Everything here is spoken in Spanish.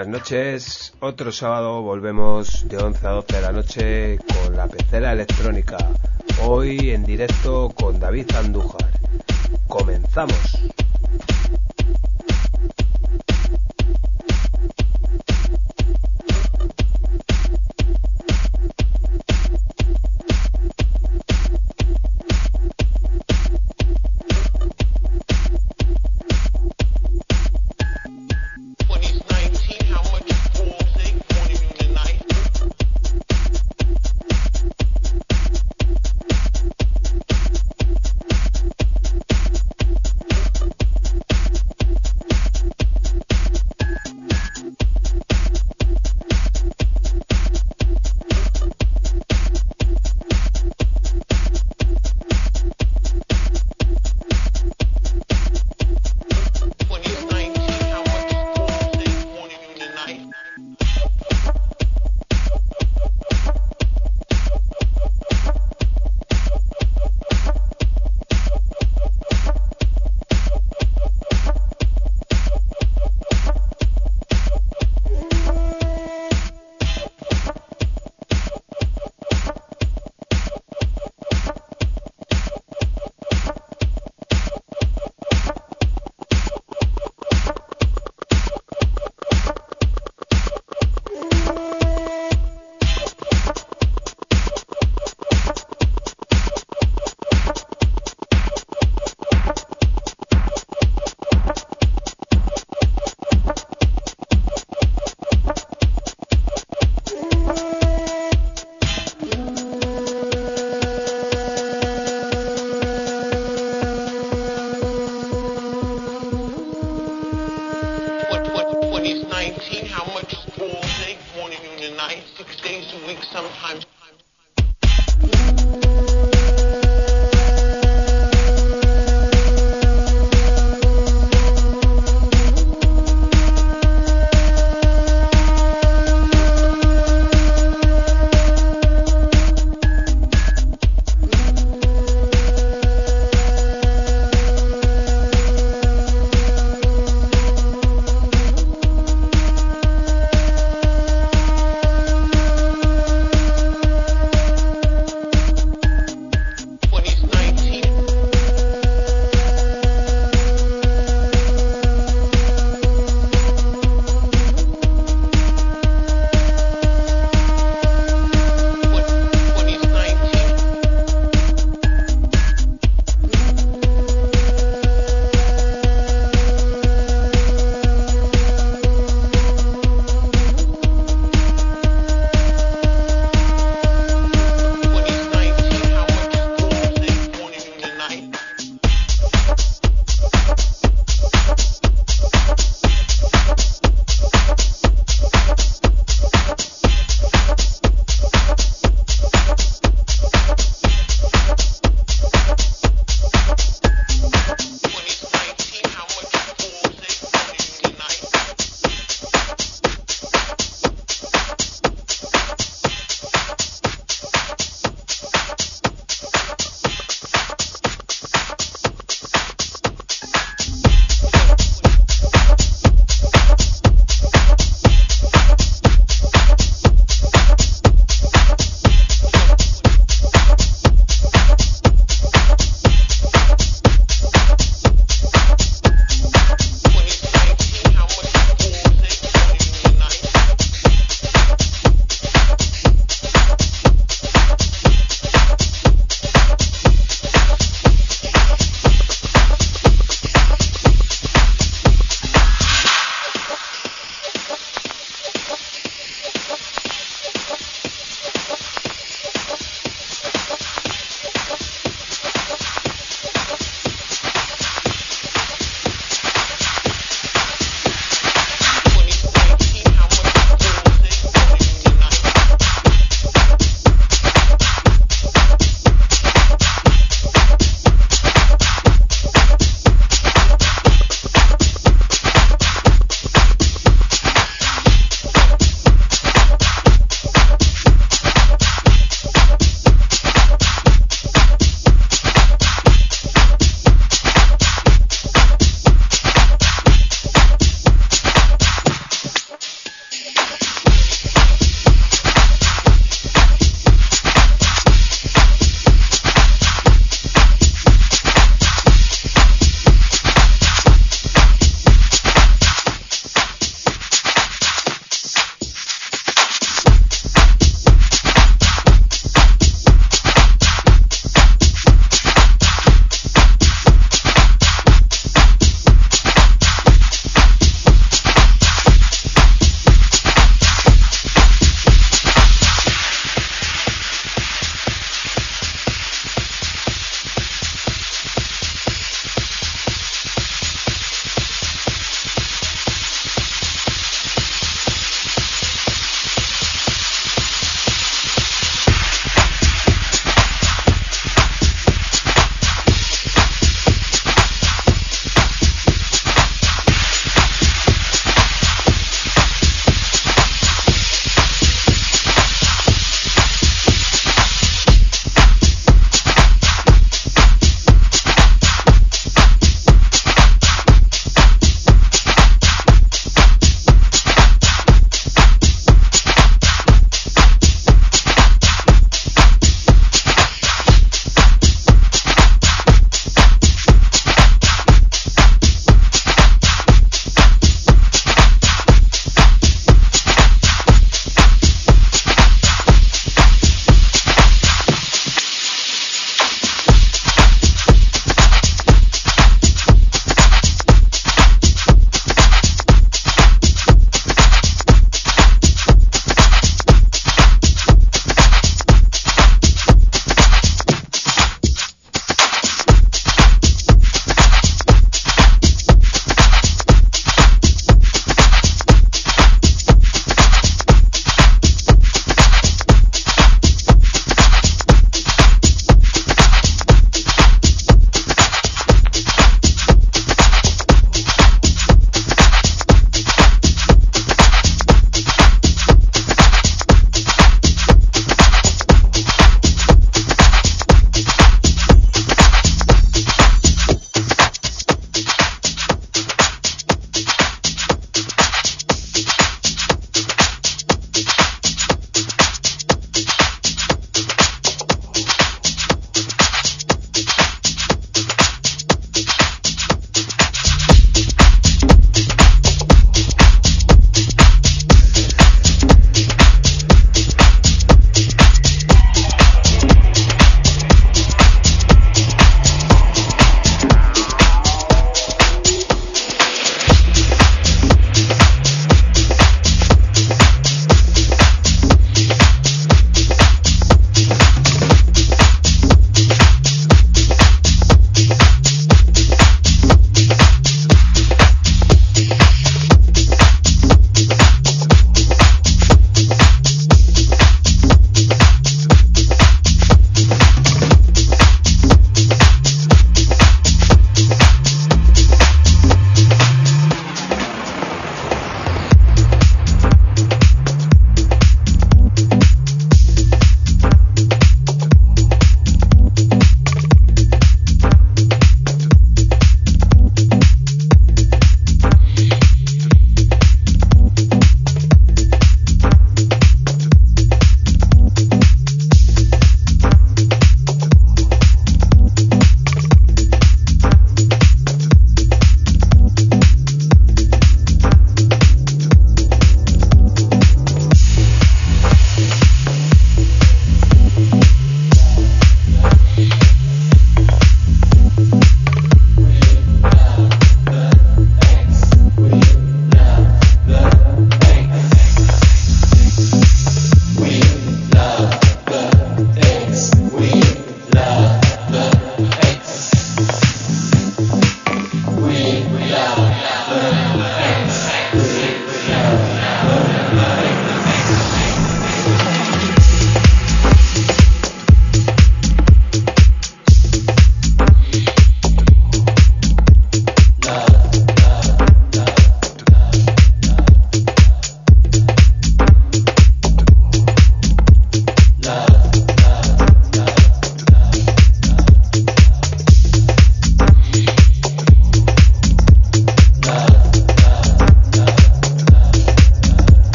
Buenas noches. Otro sábado volvemos de 11 a 12 de la noche con la pecera electrónica. Hoy en directo con David Andújar. Comenzamos.